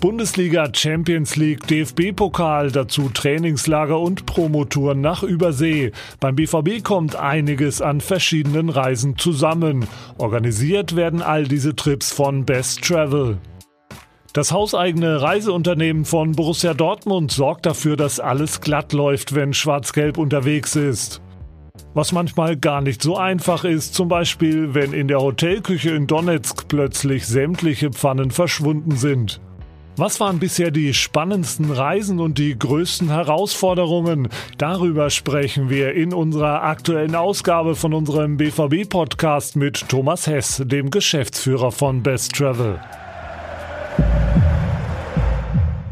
Bundesliga, Champions League, DFB-Pokal, dazu Trainingslager und Promotouren nach Übersee. Beim BVB kommt einiges an verschiedenen Reisen zusammen. Organisiert werden all diese Trips von Best Travel. Das hauseigene Reiseunternehmen von Borussia Dortmund sorgt dafür, dass alles glatt läuft, wenn Schwarz-Gelb unterwegs ist. Was manchmal gar nicht so einfach ist, zum Beispiel wenn in der Hotelküche in Donetsk plötzlich sämtliche Pfannen verschwunden sind. Was waren bisher die spannendsten Reisen und die größten Herausforderungen? Darüber sprechen wir in unserer aktuellen Ausgabe von unserem BVB-Podcast mit Thomas Hess, dem Geschäftsführer von Best Travel.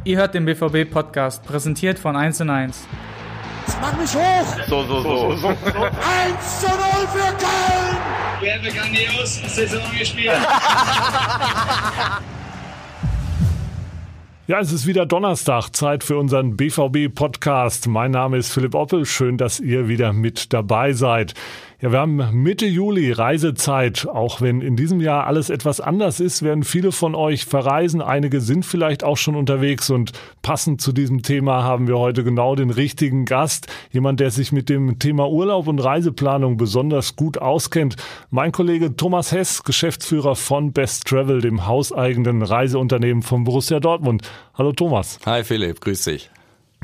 Ihr hört den BVB-Podcast, präsentiert von 1 und 1. Jetzt mach mich hoch! So, so, so. 1 zu 0 für Köln! Wir haben grandios Saison gespielt. Ja, es ist wieder Donnerstag, Zeit für unseren BVB-Podcast. Mein Name ist Philipp Oppel, schön, dass ihr wieder mit dabei seid. Ja, wir haben Mitte Juli Reisezeit. Auch wenn in diesem Jahr alles etwas anders ist, werden viele von euch verreisen. Einige sind vielleicht auch schon unterwegs und passend zu diesem Thema haben wir heute genau den richtigen Gast. Jemand, der sich mit dem Thema Urlaub und Reiseplanung besonders gut auskennt. Mein Kollege Thomas Hess, Geschäftsführer von Best Travel, dem hauseigenen Reiseunternehmen von Borussia Dortmund. Hallo Thomas. Hi Philipp, grüß dich.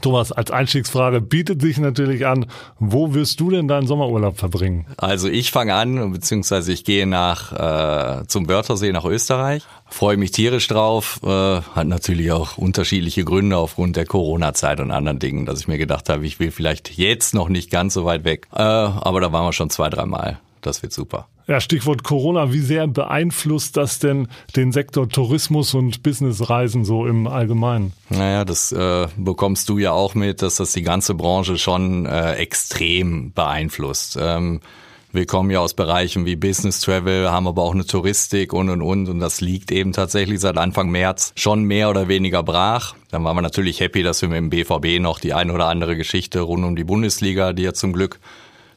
Thomas, als Einstiegsfrage bietet sich natürlich an, wo wirst du denn deinen Sommerurlaub verbringen? Also ich fange an, beziehungsweise ich gehe nach äh, zum Wörthersee nach Österreich. Freue mich tierisch drauf. Äh, hat natürlich auch unterschiedliche Gründe aufgrund der Corona-Zeit und anderen Dingen, dass ich mir gedacht habe, ich will vielleicht jetzt noch nicht ganz so weit weg. Äh, aber da waren wir schon zwei, dreimal. Das wird super. Ja, Stichwort Corona. Wie sehr beeinflusst das denn den Sektor Tourismus und Businessreisen so im Allgemeinen? Naja, das äh, bekommst du ja auch mit, dass das die ganze Branche schon äh, extrem beeinflusst. Ähm, wir kommen ja aus Bereichen wie Business Travel, haben aber auch eine Touristik und und und und das liegt eben tatsächlich seit Anfang März schon mehr oder weniger brach. Dann waren wir natürlich happy, dass wir mit dem BVB noch die ein oder andere Geschichte rund um die Bundesliga, die ja zum Glück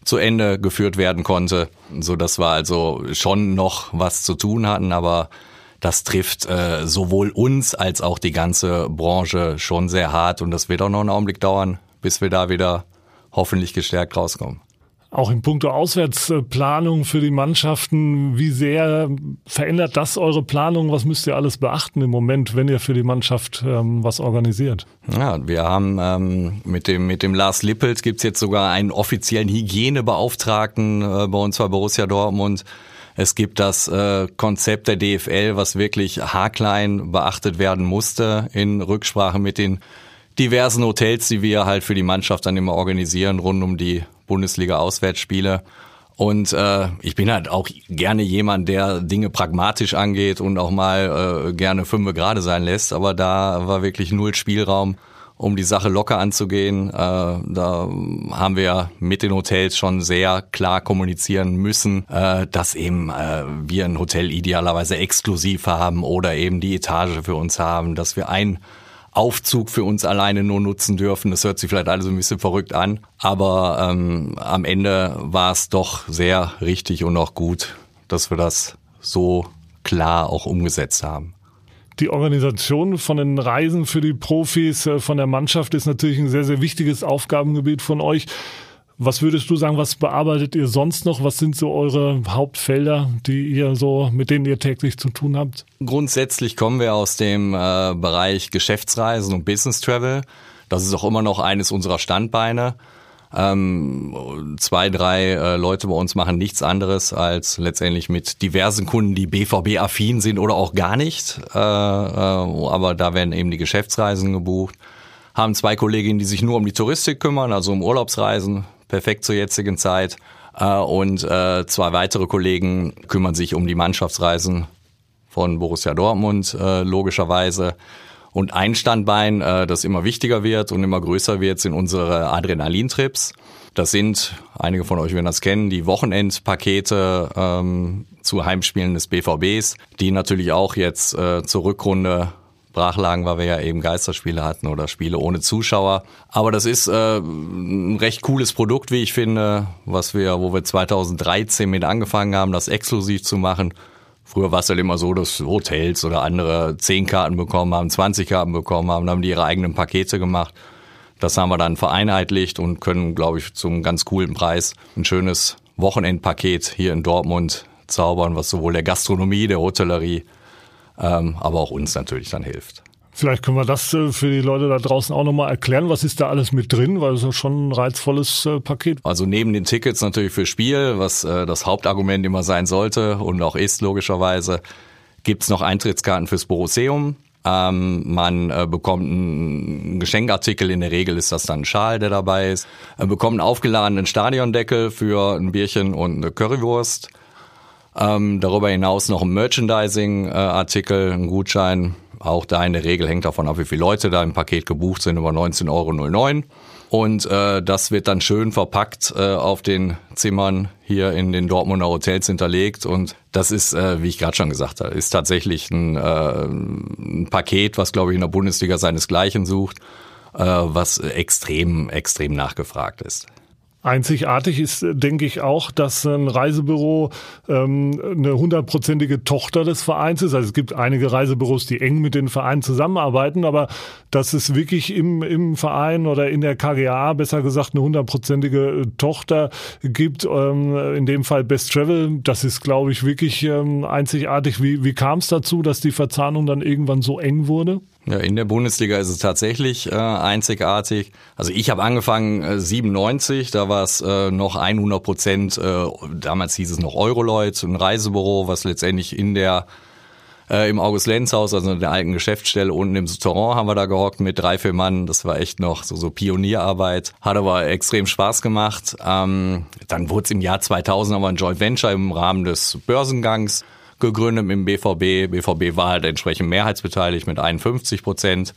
zu Ende geführt werden konnte, so dass wir also schon noch was zu tun hatten, aber das trifft äh, sowohl uns als auch die ganze Branche schon sehr hart und das wird auch noch einen Augenblick dauern, bis wir da wieder hoffentlich gestärkt rauskommen. Auch in puncto Auswärtsplanung für die Mannschaften, wie sehr verändert das eure Planung? Was müsst ihr alles beachten im Moment, wenn ihr für die Mannschaft ähm, was organisiert? Ja, wir haben ähm, mit dem mit dem Lars Lippelt gibt's jetzt sogar einen offiziellen Hygienebeauftragten äh, bei uns bei Borussia Dortmund. Es gibt das äh, Konzept der DFL, was wirklich haarklein beachtet werden musste in Rücksprache mit den diversen Hotels, die wir halt für die Mannschaft dann immer organisieren, rund um die Bundesliga-Auswärtsspiele. Und äh, ich bin halt auch gerne jemand, der Dinge pragmatisch angeht und auch mal äh, gerne fünf gerade sein lässt. Aber da war wirklich null Spielraum, um die Sache locker anzugehen. Äh, da haben wir mit den Hotels schon sehr klar kommunizieren müssen, äh, dass eben äh, wir ein Hotel idealerweise exklusiv haben oder eben die Etage für uns haben, dass wir ein Aufzug für uns alleine nur nutzen dürfen. Das hört sich vielleicht alles ein bisschen verrückt an, aber ähm, am Ende war es doch sehr richtig und auch gut, dass wir das so klar auch umgesetzt haben. Die Organisation von den Reisen für die Profis äh, von der Mannschaft ist natürlich ein sehr, sehr wichtiges Aufgabengebiet von euch. Was würdest du sagen, was bearbeitet ihr sonst noch? Was sind so eure Hauptfelder, die ihr so, mit denen ihr täglich zu tun habt? Grundsätzlich kommen wir aus dem äh, Bereich Geschäftsreisen und Business Travel. Das ist auch immer noch eines unserer Standbeine. Ähm, zwei, drei äh, Leute bei uns machen nichts anderes als letztendlich mit diversen Kunden, die BVB-affin sind oder auch gar nicht. Äh, äh, aber da werden eben die Geschäftsreisen gebucht. Haben zwei Kolleginnen, die sich nur um die Touristik kümmern, also um Urlaubsreisen, perfekt zur jetzigen Zeit. Äh, und äh, zwei weitere Kollegen kümmern sich um die Mannschaftsreisen von Borussia Dortmund, äh, logischerweise. Und ein Standbein, das immer wichtiger wird und immer größer wird, sind unsere Adrenalintrips. Das sind, einige von euch werden das kennen, die Wochenendpakete ähm, zu Heimspielen des BVBs, die natürlich auch jetzt äh, zur Rückrunde Brachlagen, weil wir ja eben Geisterspiele hatten oder Spiele ohne Zuschauer. Aber das ist äh, ein recht cooles Produkt, wie ich finde, was wir, wo wir 2013 mit angefangen haben, das exklusiv zu machen. Früher war es halt immer so, dass Hotels oder andere 10 Karten bekommen haben, 20 Karten bekommen haben, haben die ihre eigenen Pakete gemacht. Das haben wir dann vereinheitlicht und können, glaube ich, zum ganz coolen Preis ein schönes Wochenendpaket hier in Dortmund zaubern, was sowohl der Gastronomie, der Hotellerie, ähm, aber auch uns natürlich dann hilft. Vielleicht können wir das äh, für die Leute da draußen auch nochmal erklären. Was ist da alles mit drin? Weil es ist schon ein reizvolles äh, Paket. Also neben den Tickets natürlich für Spiel, was äh, das Hauptargument immer sein sollte und auch ist logischerweise, gibt's noch Eintrittskarten fürs Borosseum. Ähm, man äh, bekommt einen Geschenkartikel, in der Regel ist das dann ein Schal, der dabei ist. Man bekommt einen aufgeladenen Stadiondeckel für ein Bierchen und eine Currywurst. Ähm, darüber hinaus noch ein Merchandising-Artikel, ein Gutschein. Auch da in der Regel hängt davon ab, wie viele Leute da im Paket gebucht sind, über 19,09 Euro. Und äh, das wird dann schön verpackt äh, auf den Zimmern hier in den Dortmunder Hotels hinterlegt. Und das ist, äh, wie ich gerade schon gesagt habe, ist tatsächlich ein, äh, ein Paket, was, glaube ich, in der Bundesliga seinesgleichen sucht, äh, was extrem, extrem nachgefragt ist. Einzigartig ist, denke ich, auch, dass ein Reisebüro ähm, eine hundertprozentige Tochter des Vereins ist. Also es gibt einige Reisebüros, die eng mit den Vereinen zusammenarbeiten, aber dass es wirklich im, im Verein oder in der KGA, besser gesagt, eine hundertprozentige Tochter gibt, ähm, in dem Fall Best Travel, das ist, glaube ich, wirklich ähm, einzigartig. Wie, wie kam es dazu, dass die Verzahnung dann irgendwann so eng wurde? Ja, in der Bundesliga ist es tatsächlich äh, einzigartig. Also ich habe angefangen äh, 97, da war es äh, noch 100 Prozent, äh, damals hieß es noch Euroleut, ein Reisebüro, was letztendlich in der äh, im August-Lenz-Haus, also in der alten Geschäftsstelle unten im Souterrain haben wir da gehockt mit drei, vier Mann. Das war echt noch so, so Pionierarbeit. Hat aber extrem Spaß gemacht. Ähm, dann wurde es im Jahr 2000 aber ein Joint Venture im Rahmen des Börsengangs gegründet im BVB. BVB war halt entsprechend mehrheitsbeteiligt mit 51 Prozent.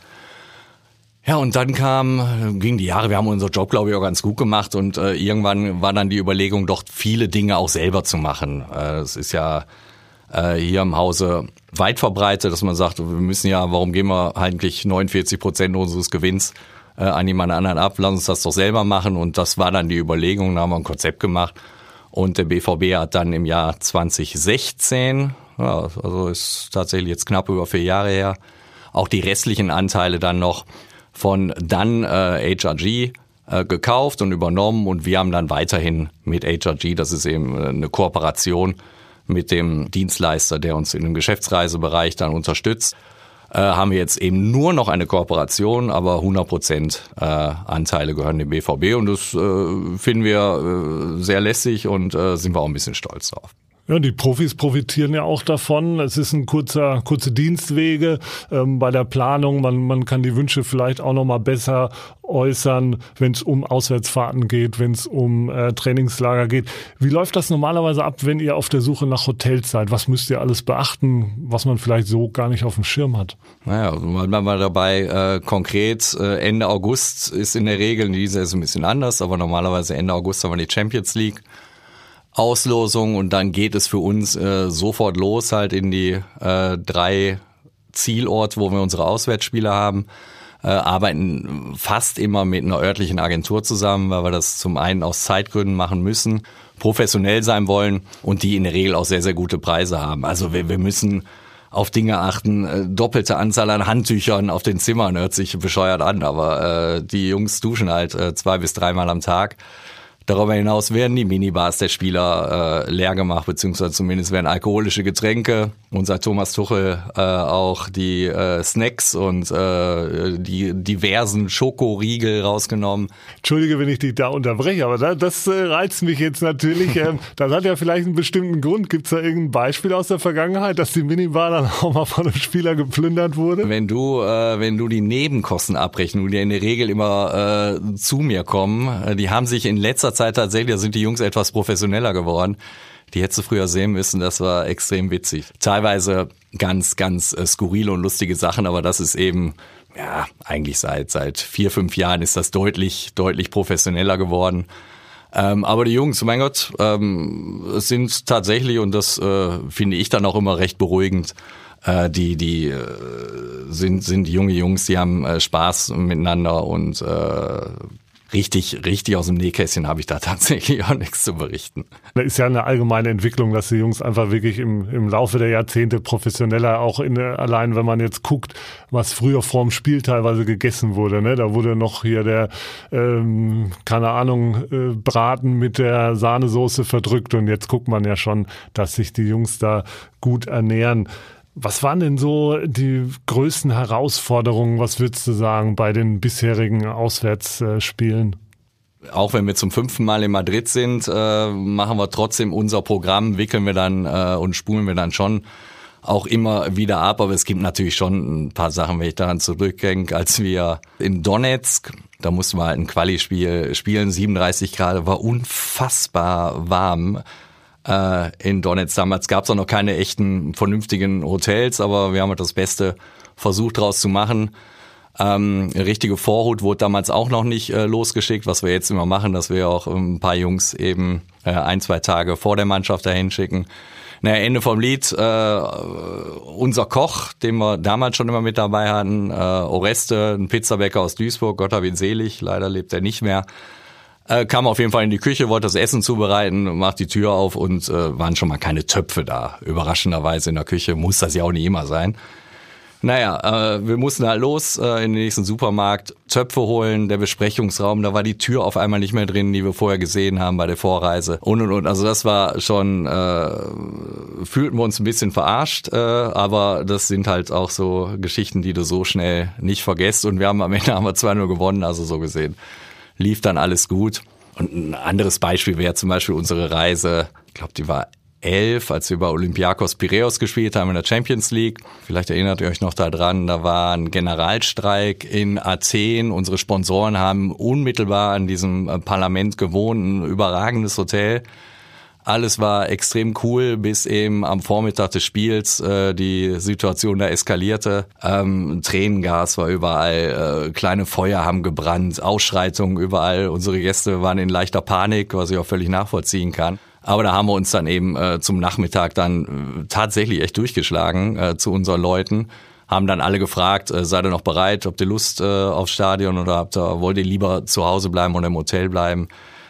Ja, und dann kam, ging die Jahre, wir haben unseren Job, glaube ich, auch ganz gut gemacht und äh, irgendwann war dann die Überlegung, doch viele Dinge auch selber zu machen. Äh, es ist ja äh, hier im Hause weit verbreitet, dass man sagt, wir müssen ja, warum geben wir eigentlich 49 Prozent unseres Gewinns äh, an jemand anderen ab? Lass uns das doch selber machen. Und das war dann die Überlegung, da haben wir ein Konzept gemacht und der BVB hat dann im Jahr 2016, ja, also ist tatsächlich jetzt knapp über vier Jahre her, auch die restlichen Anteile dann noch von dann äh, HRG äh, gekauft und übernommen. Und wir haben dann weiterhin mit HRG, das ist eben äh, eine Kooperation mit dem Dienstleister, der uns in dem Geschäftsreisebereich dann unterstützt, äh, haben wir jetzt eben nur noch eine Kooperation, aber 100 Prozent äh, Anteile gehören dem BVB und das äh, finden wir äh, sehr lässig und äh, sind wir auch ein bisschen stolz drauf. Ja, die Profis profitieren ja auch davon. Es ist ein kurzer, kurze Dienstwege ähm, bei der Planung. Man, man kann die Wünsche vielleicht auch noch mal besser äußern, wenn es um Auswärtsfahrten geht, wenn es um äh, Trainingslager geht. Wie läuft das normalerweise ab, wenn ihr auf der Suche nach Hotels seid? Was müsst ihr alles beachten, was man vielleicht so gar nicht auf dem Schirm hat? Naja, also mal, mal dabei äh, konkret äh, Ende August ist in der Regel, diese ist ein bisschen anders, aber normalerweise Ende August haben wir die Champions League. Auslosung und dann geht es für uns äh, sofort los halt in die äh, drei Zielorte, wo wir unsere Auswärtsspiele haben. Äh, arbeiten fast immer mit einer örtlichen Agentur zusammen, weil wir das zum einen aus Zeitgründen machen müssen, professionell sein wollen und die in der Regel auch sehr, sehr gute Preise haben. Also wir, wir müssen auf Dinge achten, äh, doppelte Anzahl an Handtüchern auf den Zimmern hört sich bescheuert an, aber äh, die Jungs duschen halt äh, zwei bis dreimal am Tag Darüber hinaus werden die Minibars der Spieler äh, leer gemacht, beziehungsweise zumindest werden alkoholische Getränke. Unser Thomas Tuchel äh, auch die äh, Snacks und äh, die diversen Schokoriegel rausgenommen. Entschuldige, wenn ich dich da unterbreche, aber das, das äh, reizt mich jetzt natürlich. Ähm, das hat ja vielleicht einen bestimmten Grund. Gibt es da irgendein Beispiel aus der Vergangenheit, dass die Minibar dann auch mal von einem Spieler geplündert wurde? Wenn du, äh, wenn du die Nebenkostenabrechnung, die in der Regel immer äh, zu mir kommen, äh, die haben sich in letzter Zeit tatsächlich, da sind die Jungs etwas professioneller geworden. Die hättest du früher sehen müssen, das war extrem witzig. Teilweise ganz, ganz äh, skurrile und lustige Sachen, aber das ist eben, ja, eigentlich seit, seit vier, fünf Jahren ist das deutlich, deutlich professioneller geworden. Ähm, aber die Jungs, mein Gott, ähm, sind tatsächlich, und das äh, finde ich dann auch immer recht beruhigend, äh, die, die äh, sind, sind junge Jungs, die haben äh, Spaß miteinander und äh, richtig, richtig aus dem Nähkästchen habe ich da tatsächlich auch nichts zu berichten. Da ist ja eine allgemeine Entwicklung, dass die Jungs einfach wirklich im, im Laufe der Jahrzehnte professioneller auch in allein, wenn man jetzt guckt, was früher vorm Spiel teilweise gegessen wurde, ne? Da wurde noch hier der, ähm, keine Ahnung, äh, Braten mit der Sahnesoße verdrückt und jetzt guckt man ja schon, dass sich die Jungs da gut ernähren. Was waren denn so die größten Herausforderungen, was würdest du sagen, bei den bisherigen Auswärtsspielen? Auch wenn wir zum fünften Mal in Madrid sind, äh, machen wir trotzdem unser Programm, wickeln wir dann äh, und spulen wir dann schon auch immer wieder ab. Aber es gibt natürlich schon ein paar Sachen, wenn ich daran zurückdenke, als wir in Donetsk, da mussten wir halt ein Quali-Spiel spielen, 37 Grad, war unfassbar warm äh, in Donetsk. Damals gab es auch noch keine echten vernünftigen Hotels, aber wir haben halt das Beste versucht daraus zu machen. Ähm, richtige Vorhut wurde damals auch noch nicht äh, losgeschickt, was wir jetzt immer machen, dass wir auch ein paar Jungs eben äh, ein, zwei Tage vor der Mannschaft dahin schicken. Naja, Ende vom Lied, äh, unser Koch, den wir damals schon immer mit dabei hatten, äh, Oreste, ein Pizzabäcker aus Duisburg, Gott hab ihn selig, leider lebt er nicht mehr, äh, kam auf jeden Fall in die Küche, wollte das Essen zubereiten, macht die Tür auf und äh, waren schon mal keine Töpfe da. Überraschenderweise in der Küche muss das ja auch nicht immer sein. Naja, äh, wir mussten halt los äh, in den nächsten Supermarkt, Töpfe holen, der Besprechungsraum, da war die Tür auf einmal nicht mehr drin, die wir vorher gesehen haben bei der Vorreise und und und. Also das war schon, äh, fühlten wir uns ein bisschen verarscht, äh, aber das sind halt auch so Geschichten, die du so schnell nicht vergisst und wir haben am Ende haben wir 2-0 gewonnen, also so gesehen lief dann alles gut. Und ein anderes Beispiel wäre zum Beispiel unsere Reise, ich glaube, die war elf, als wir bei Olympiakos Piraeus gespielt haben in der Champions League. Vielleicht erinnert ihr euch noch daran, da war ein Generalstreik in Athen. Unsere Sponsoren haben unmittelbar an diesem äh, Parlament gewohnt, ein überragendes Hotel. Alles war extrem cool, bis eben am Vormittag des Spiels äh, die Situation da eskalierte. Ähm, Tränengas war überall, äh, kleine Feuer haben gebrannt, Ausschreitungen überall. Unsere Gäste waren in leichter Panik, was ich auch völlig nachvollziehen kann. Aber da haben wir uns dann eben äh, zum Nachmittag dann äh, tatsächlich echt durchgeschlagen äh, zu unseren Leuten haben dann alle gefragt, äh, seid ihr noch bereit, habt ihr Lust äh, aufs Stadion oder habt ihr, wollt ihr lieber zu Hause bleiben oder im Hotel bleiben?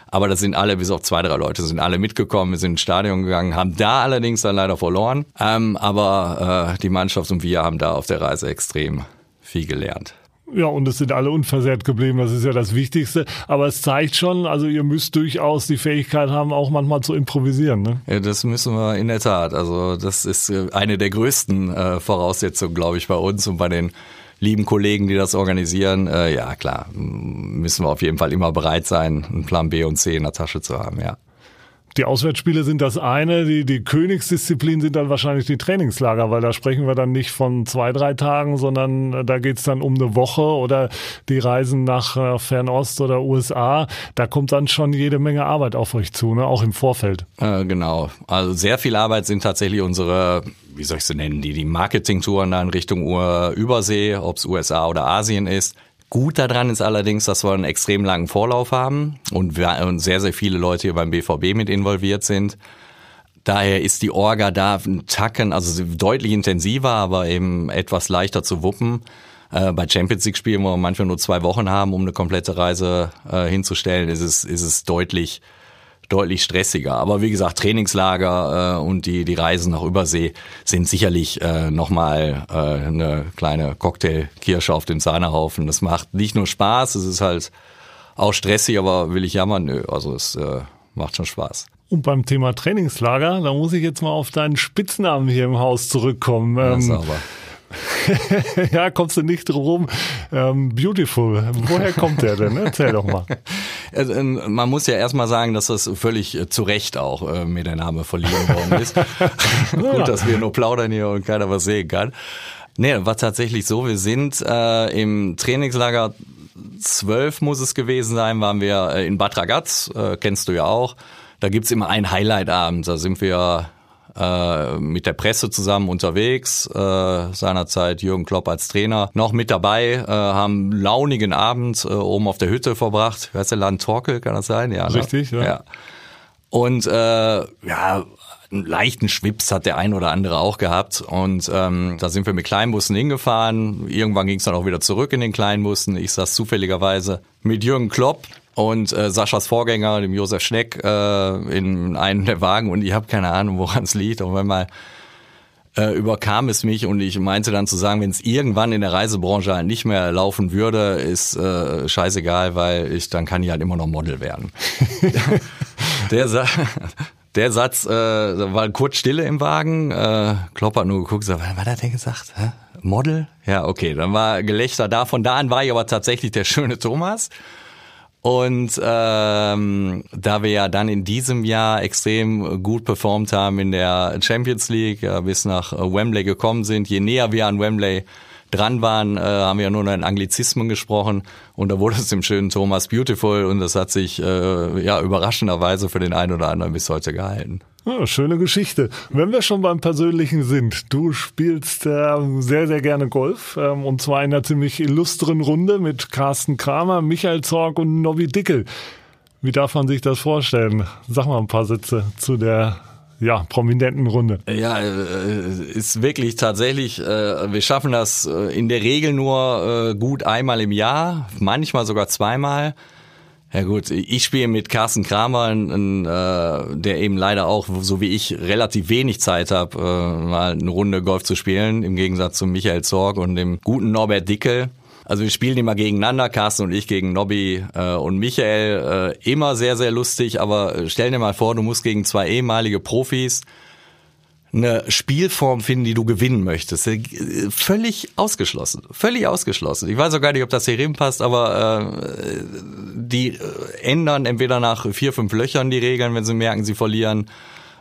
Aber das sind alle, bis auf zwei, drei Leute, sind alle mitgekommen, wir sind ins Stadion gegangen, haben da allerdings dann leider verloren. Ähm, aber äh, die Mannschaft und wir haben da auf der Reise extrem viel gelernt. Ja, und es sind alle unversehrt geblieben, das ist ja das Wichtigste. Aber es zeigt schon, also ihr müsst durchaus die Fähigkeit haben, auch manchmal zu improvisieren. Ne? Ja, das müssen wir in der Tat. Also das ist äh, eine der größten äh, Voraussetzungen, glaube ich, bei uns und bei den lieben Kollegen, die das organisieren, äh, ja klar, müssen wir auf jeden Fall immer bereit sein, einen Plan B und C in der Tasche zu haben, ja. Die Auswärtsspiele sind das eine, die, die Königsdisziplin sind dann wahrscheinlich die Trainingslager, weil da sprechen wir dann nicht von zwei, drei Tagen, sondern äh, da geht's dann um eine Woche oder die Reisen nach äh, Fernost oder USA. Da kommt dann schon jede Menge Arbeit auf euch zu, ne? auch im Vorfeld. Äh, genau. Also sehr viel Arbeit sind tatsächlich unsere wie soll ich sie nennen, die, die Marketingtouren da in Richtung Übersee, ob es USA oder Asien ist. Gut daran ist allerdings, dass wir einen extrem langen Vorlauf haben und, sehr, sehr viele Leute hier beim BVB mit involviert sind. Daher ist die Orga da ein Tacken, also deutlich intensiver, aber eben etwas leichter zu wuppen. Äh, bei Champions League Spielen, wo wir manchmal nur zwei Wochen haben, um eine komplette Reise äh, hinzustellen, ist es, ist es deutlich deutlich stressiger. Aber wie gesagt, Trainingslager äh, und die, die Reisen nach Übersee sind sicherlich äh, nochmal äh, eine kleine Cocktailkirsche auf dem Sahnehaufen. Das macht nicht nur Spaß, es ist halt auch stressig, aber will ich jammern? Nö, also es äh, macht schon Spaß. Und beim Thema Trainingslager, da muss ich jetzt mal auf deinen Spitznamen hier im Haus zurückkommen. Ja, ähm, sauber. ja, kommst du nicht drum ähm, Beautiful. Woher kommt der denn? Erzähl doch mal. Also, ähm, man muss ja erstmal sagen, dass das völlig äh, zu Recht auch äh, mir der Name verliehen worden ist. Gut, dass wir nur plaudern hier und keiner was sehen kann. Nee, war tatsächlich so. Wir sind äh, im Trainingslager 12 muss es gewesen sein, waren wir äh, in Bad Ragaz, äh, kennst du ja auch. Da gibt's immer einen Highlight-Abend. Da sind wir äh, mit der Presse zusammen unterwegs, äh, seinerzeit Jürgen Klopp als Trainer noch mit dabei, äh, haben launigen Abend äh, oben auf der Hütte verbracht. Wer ist der Land Torkel, kann das sein? Ja, ne? Richtig, ja. ja. Und äh, ja, einen leichten Schwips hat der ein oder andere auch gehabt. Und ähm, da sind wir mit Kleinbussen hingefahren. Irgendwann ging es dann auch wieder zurück in den Kleinbussen. Ich saß zufälligerweise mit Jürgen Klopp und äh, Saschas Vorgänger, dem Josef Schneck, äh, in einem der Wagen und ich habe keine Ahnung, woran es liegt. Und wenn mal äh, überkam es mich und ich meinte dann zu sagen, wenn es irgendwann in der Reisebranche halt nicht mehr laufen würde, ist äh, scheißegal, weil ich dann kann ich halt immer noch Model werden. der, Sa der Satz äh, war kurz Stille im Wagen. Äh, Klopp hat nur geguckt, so, was hat er denn gesagt? Hä? Model? Ja, okay, dann war Gelächter da. Von da an war ich aber tatsächlich der schöne Thomas. Und ähm, da wir ja dann in diesem Jahr extrem gut performt haben in der Champions League, äh, bis nach Wembley gekommen sind, je näher wir an Wembley dran waren, äh, haben wir ja nur noch in Anglizismen gesprochen und da wurde es dem schönen Thomas Beautiful und das hat sich äh, ja überraschenderweise für den einen oder anderen bis heute gehalten. Ja, schöne Geschichte. Wenn wir schon beim Persönlichen sind, du spielst äh, sehr, sehr gerne Golf ähm, und zwar in einer ziemlich illustren Runde mit Carsten Kramer, Michael Zorg und Nobby Dickel. Wie darf man sich das vorstellen? Sag mal ein paar Sätze zu der ja, prominenten Runde. Ja, äh, ist wirklich tatsächlich, äh, wir schaffen das äh, in der Regel nur gut einmal im Jahr, manchmal sogar zweimal. Ja gut, ich spiele mit Carsten Kramer, der eben leider auch, so wie ich, relativ wenig Zeit hat, mal eine Runde Golf zu spielen, im Gegensatz zu Michael Zorg und dem guten Norbert Dickel. Also wir spielen immer gegeneinander, Carsten und ich gegen Nobby äh, und Michael. Äh, immer sehr, sehr lustig, aber äh, stell dir mal vor, du musst gegen zwei ehemalige Profis eine Spielform finden, die du gewinnen möchtest. Äh, völlig ausgeschlossen. Völlig ausgeschlossen. Ich weiß auch gar nicht, ob das hier passt, aber äh, die äh, ändern entweder nach vier, fünf Löchern die Regeln, wenn sie merken, sie verlieren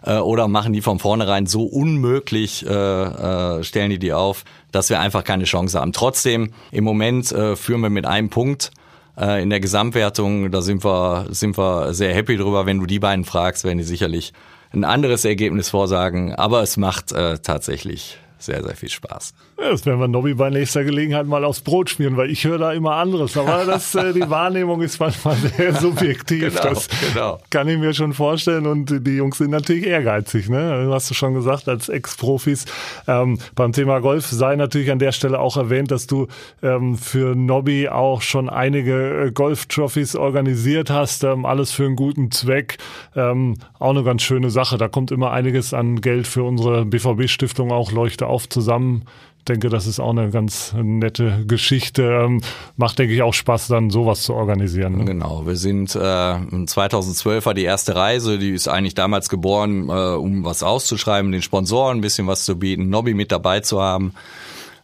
äh, oder machen die von vornherein so unmöglich, äh, äh, stellen die die auf, dass wir einfach keine Chance haben. Trotzdem, im Moment äh, führen wir mit einem Punkt äh, in der Gesamtwertung, da sind wir, sind wir sehr happy drüber. Wenn du die beiden fragst, werden die sicherlich ein anderes Ergebnis vorsagen, aber es macht äh, tatsächlich sehr, sehr viel Spaß. Ja, das werden wir Nobby bei nächster Gelegenheit mal aufs Brot schmieren, weil ich höre da immer anderes. Aber das, äh, die Wahrnehmung ist manchmal sehr subjektiv. genau, das genau. kann ich mir schon vorstellen. Und die Jungs sind natürlich ehrgeizig. Ne? Hast du schon gesagt, als Ex-Profis. Ähm, beim Thema Golf sei natürlich an der Stelle auch erwähnt, dass du ähm, für Nobby auch schon einige äh, Golf-Trophies organisiert hast. Ähm, alles für einen guten Zweck. Ähm, auch eine ganz schöne Sache. Da kommt immer einiges an Geld für unsere BVB-Stiftung auch Leuchte auf zusammen denke, das ist auch eine ganz nette Geschichte. Ähm, macht, denke ich, auch Spaß, dann sowas zu organisieren. Ne? Genau, wir sind äh, 2012 war die erste Reise, die ist eigentlich damals geboren, äh, um was auszuschreiben, den Sponsoren ein bisschen was zu bieten, Nobby mit dabei zu haben.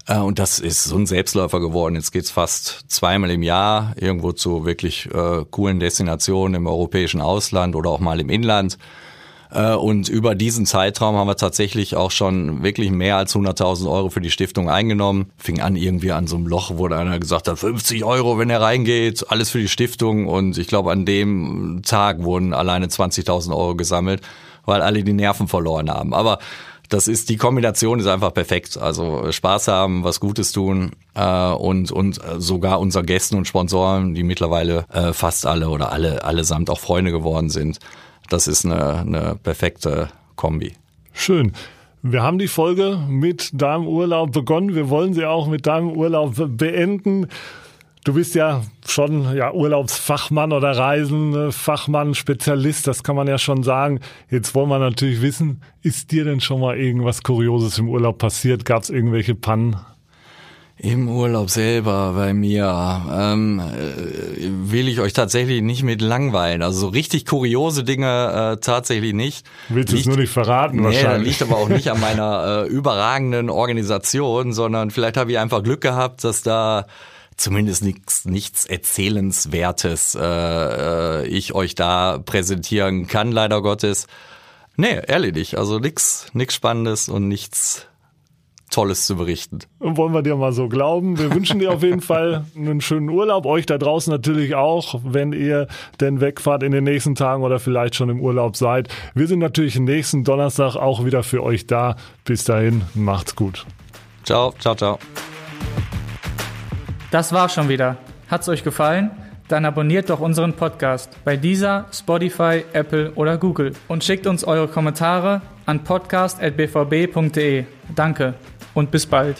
Äh, und das ist so ein Selbstläufer geworden. Jetzt geht's fast zweimal im Jahr irgendwo zu wirklich äh, coolen Destinationen im europäischen Ausland oder auch mal im Inland. Äh, und über diesen Zeitraum haben wir tatsächlich auch schon wirklich mehr als 100.000 Euro für die Stiftung eingenommen. Fing an irgendwie an so einem Loch, wo einer gesagt hat, 50 Euro, wenn er reingeht, alles für die Stiftung. Und ich glaube, an dem Tag wurden alleine 20.000 Euro gesammelt, weil alle die Nerven verloren haben. Aber das ist die Kombination ist einfach perfekt. Also Spaß haben, was Gutes tun äh, und und sogar unser Gästen und Sponsoren, die mittlerweile äh, fast alle oder alle allesamt auch Freunde geworden sind, das ist eine, eine perfekte Kombi. Schön. Wir haben die Folge mit deinem Urlaub begonnen. Wir wollen sie auch mit deinem Urlaub beenden. Du bist ja schon ja, Urlaubsfachmann oder Reisenfachmann, Spezialist, das kann man ja schon sagen. Jetzt wollen wir natürlich wissen, ist dir denn schon mal irgendwas Kurioses im Urlaub passiert? Gab es irgendwelche Pannen? Im Urlaub selber bei mir ähm, äh, will ich euch tatsächlich nicht mit langweilen. Also so richtig kuriose Dinge äh, tatsächlich nicht. Willst du es nur nicht verraten nee, wahrscheinlich. liegt aber auch nicht an meiner äh, überragenden Organisation, sondern vielleicht habe ich einfach Glück gehabt, dass da zumindest nichts nichts erzählenswertes äh, äh, ich euch da präsentieren kann leider Gottes. Nee, ehrlich nicht. Also nichts nix Spannendes und nichts Tolles zu berichten. Wollen wir dir mal so glauben. Wir wünschen dir auf jeden Fall einen schönen Urlaub. Euch da draußen natürlich auch, wenn ihr denn wegfahrt in den nächsten Tagen oder vielleicht schon im Urlaub seid. Wir sind natürlich nächsten Donnerstag auch wieder für euch da. Bis dahin, macht's gut. Ciao, ciao, ciao. Das war's schon wieder. Hat's euch gefallen? Dann abonniert doch unseren Podcast bei dieser, Spotify, Apple oder Google und schickt uns eure Kommentare an podcast.bvb.de. Danke und bis bald.